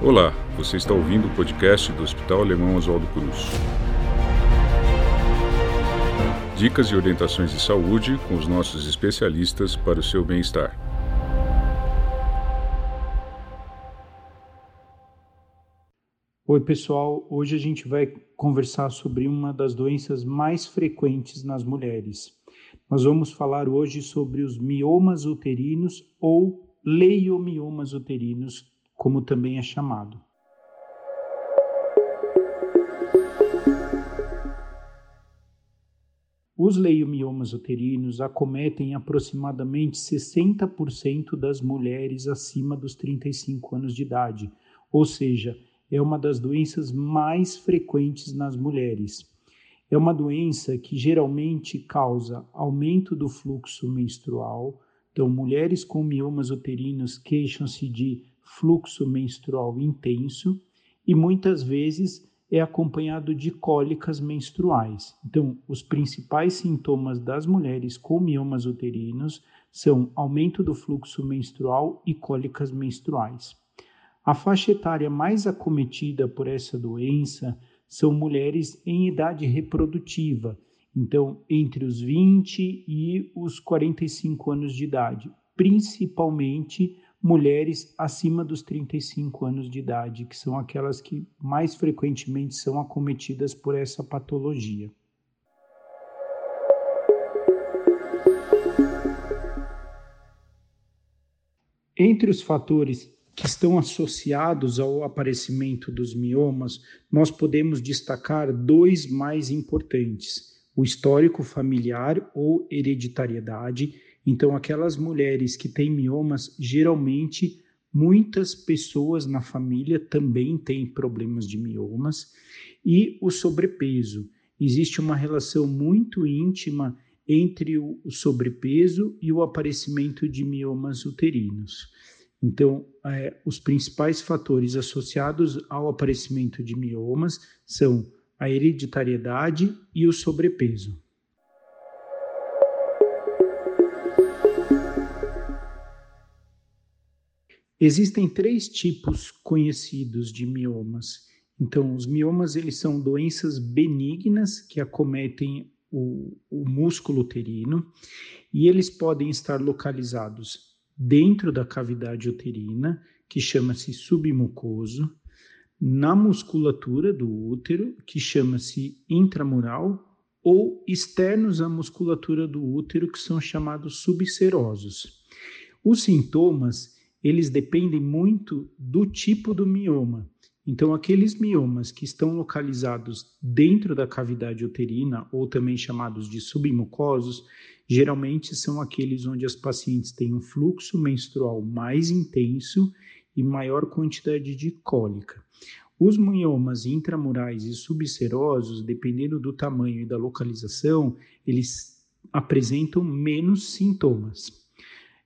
Olá, você está ouvindo o podcast do Hospital Alemão Oswaldo Cruz. Dicas e orientações de saúde com os nossos especialistas para o seu bem-estar. Oi, pessoal. Hoje a gente vai conversar sobre uma das doenças mais frequentes nas mulheres. Nós vamos falar hoje sobre os miomas uterinos ou leiomiomas uterinos, como também é chamado. Os leiomiomas uterinos acometem aproximadamente 60% das mulheres acima dos 35 anos de idade, ou seja, é uma das doenças mais frequentes nas mulheres. É uma doença que geralmente causa aumento do fluxo menstrual. Então, mulheres com miomas uterinos queixam-se de fluxo menstrual intenso e muitas vezes é acompanhado de cólicas menstruais. Então, os principais sintomas das mulheres com miomas uterinos são aumento do fluxo menstrual e cólicas menstruais. A faixa etária mais acometida por essa doença são mulheres em idade reprodutiva, então entre os 20 e os 45 anos de idade, principalmente mulheres acima dos 35 anos de idade, que são aquelas que mais frequentemente são acometidas por essa patologia. Entre os fatores que estão associados ao aparecimento dos miomas, nós podemos destacar dois mais importantes: o histórico familiar ou hereditariedade então, aquelas mulheres que têm miomas, geralmente muitas pessoas na família também têm problemas de miomas e o sobrepeso. Existe uma relação muito íntima entre o sobrepeso e o aparecimento de miomas uterinos. Então, é, os principais fatores associados ao aparecimento de miomas são a hereditariedade e o sobrepeso. Existem três tipos conhecidos de miomas. Então, os miomas eles são doenças benignas que acometem o, o músculo uterino e eles podem estar localizados dentro da cavidade uterina, que chama-se submucoso, na musculatura do útero, que chama-se intramural, ou externos à musculatura do útero, que são chamados subserosos. Os sintomas eles dependem muito do tipo do mioma. Então, aqueles miomas que estão localizados dentro da cavidade uterina, ou também chamados de submucosos, geralmente são aqueles onde as pacientes têm um fluxo menstrual mais intenso e maior quantidade de cólica. Os miomas intramurais e subserosos, dependendo do tamanho e da localização, eles apresentam menos sintomas.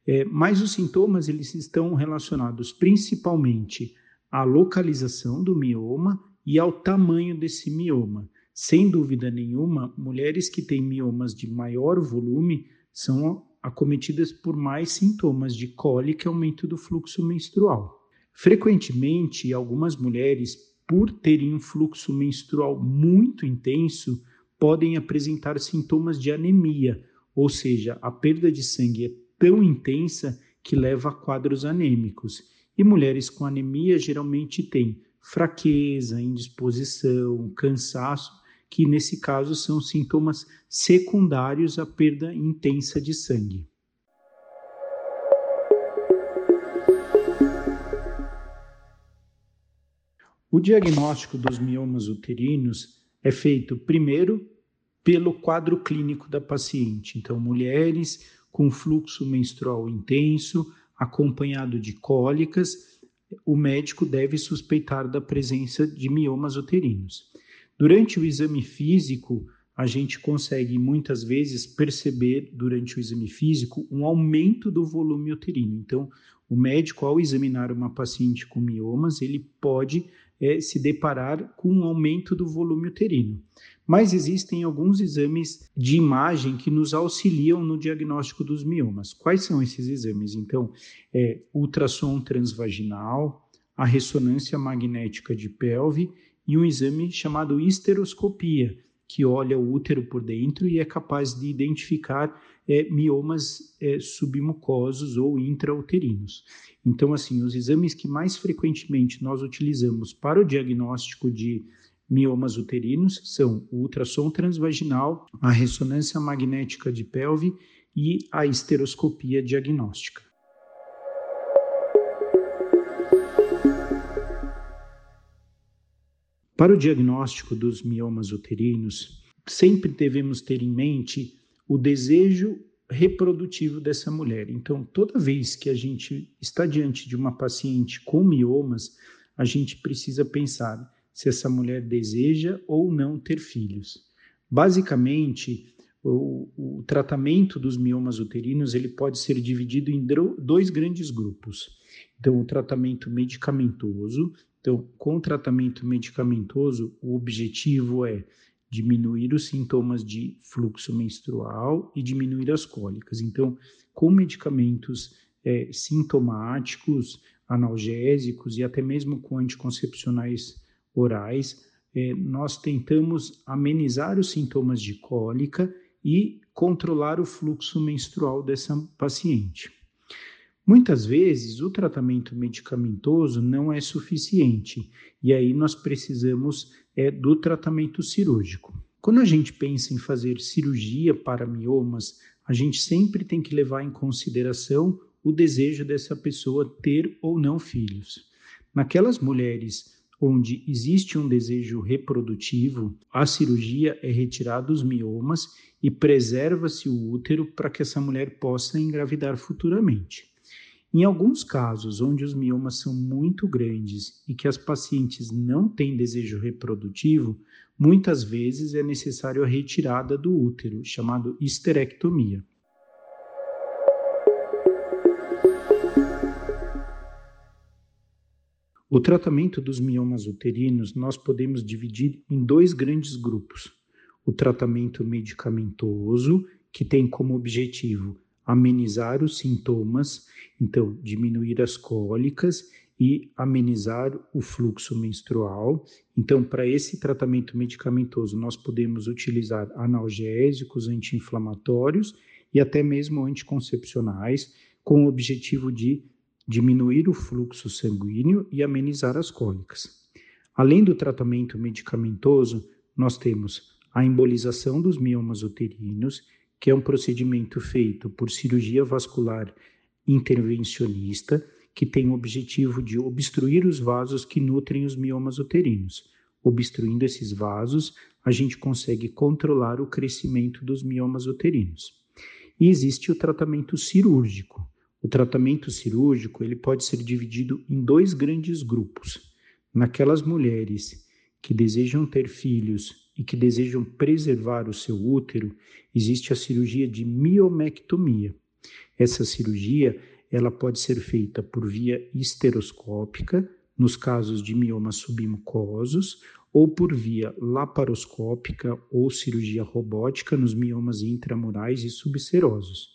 É, mas os sintomas eles estão relacionados principalmente à localização do mioma e ao tamanho desse mioma. Sem dúvida nenhuma, mulheres que têm miomas de maior volume são acometidas por mais sintomas de cólica e aumento do fluxo menstrual. Frequentemente, algumas mulheres, por terem um fluxo menstrual muito intenso, podem apresentar sintomas de anemia, ou seja, a perda de sangue é tão intensa que leva a quadros anêmicos. E mulheres com anemia geralmente têm fraqueza, indisposição, cansaço, que nesse caso são sintomas secundários à perda intensa de sangue. O diagnóstico dos miomas uterinos é feito primeiro pelo quadro clínico da paciente. Então, mulheres com fluxo menstrual intenso, acompanhado de cólicas, o médico deve suspeitar da presença de miomas uterinos. Durante o exame físico, a gente consegue muitas vezes perceber durante o exame físico um aumento do volume uterino. Então, o médico, ao examinar uma paciente com miomas, ele pode é, se deparar com um aumento do volume uterino. Mas existem alguns exames de imagem que nos auxiliam no diagnóstico dos miomas. Quais são esses exames? Então, é ultrassom transvaginal, a ressonância magnética de pelve e um exame chamado histeroscopia, que olha o útero por dentro e é capaz de identificar é, miomas é, submucosos ou intrauterinos. Então, assim, os exames que mais frequentemente nós utilizamos para o diagnóstico de miomas uterinos são o ultrassom transvaginal, a ressonância magnética de pelve e a histeroscopia diagnóstica. Para o diagnóstico dos miomas uterinos, sempre devemos ter em mente o desejo reprodutivo dessa mulher. Então, toda vez que a gente está diante de uma paciente com miomas, a gente precisa pensar se essa mulher deseja ou não ter filhos. Basicamente, o, o tratamento dos miomas uterinos ele pode ser dividido em dois grandes grupos. Então, o tratamento medicamentoso, então, com o tratamento medicamentoso, o objetivo é diminuir os sintomas de fluxo menstrual e diminuir as cólicas. Então, com medicamentos é, sintomáticos, analgésicos e até mesmo com anticoncepcionais orais, é, nós tentamos amenizar os sintomas de cólica e controlar o fluxo menstrual dessa paciente. Muitas vezes o tratamento medicamentoso não é suficiente e aí nós precisamos é, do tratamento cirúrgico. Quando a gente pensa em fazer cirurgia para miomas, a gente sempre tem que levar em consideração o desejo dessa pessoa ter ou não filhos. Naquelas mulheres onde existe um desejo reprodutivo, a cirurgia é retirada os miomas e preserva-se o útero para que essa mulher possa engravidar futuramente. Em alguns casos, onde os miomas são muito grandes e que as pacientes não têm desejo reprodutivo, muitas vezes é necessário a retirada do útero, chamado histerectomia. O tratamento dos miomas uterinos nós podemos dividir em dois grandes grupos: o tratamento medicamentoso, que tem como objetivo amenizar os sintomas, então diminuir as cólicas e amenizar o fluxo menstrual. Então, para esse tratamento medicamentoso, nós podemos utilizar analgésicos, anti-inflamatórios e até mesmo anticoncepcionais, com o objetivo de diminuir o fluxo sanguíneo e amenizar as cólicas. Além do tratamento medicamentoso, nós temos a embolização dos miomas uterinos, que é um procedimento feito por cirurgia vascular intervencionista, que tem o objetivo de obstruir os vasos que nutrem os miomas uterinos. Obstruindo esses vasos, a gente consegue controlar o crescimento dos miomas uterinos. E existe o tratamento cirúrgico. O tratamento cirúrgico ele pode ser dividido em dois grandes grupos. Naquelas mulheres que desejam ter filhos e que desejam preservar o seu útero, existe a cirurgia de miomectomia. Essa cirurgia ela pode ser feita por via histeroscópica, nos casos de miomas submucosos, ou por via laparoscópica ou cirurgia robótica nos miomas intramurais e subserosos.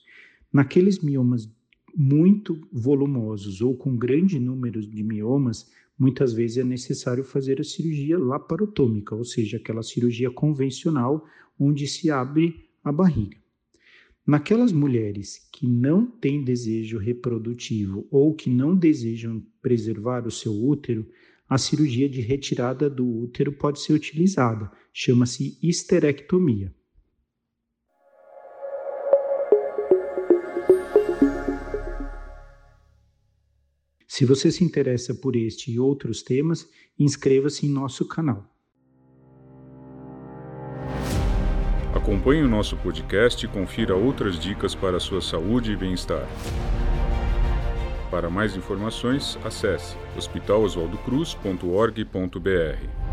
Naqueles miomas muito volumosos ou com grande número de miomas, muitas vezes é necessário fazer a cirurgia laparotômica, ou seja, aquela cirurgia convencional onde se abre a barriga. Naquelas mulheres que não têm desejo reprodutivo ou que não desejam preservar o seu útero, a cirurgia de retirada do útero pode ser utilizada, chama-se histerectomia. Se você se interessa por este e outros temas, inscreva-se em nosso canal. Acompanhe o nosso podcast e confira outras dicas para a sua saúde e bem-estar. Para mais informações, acesse hospitaloswaldocruz.org.br.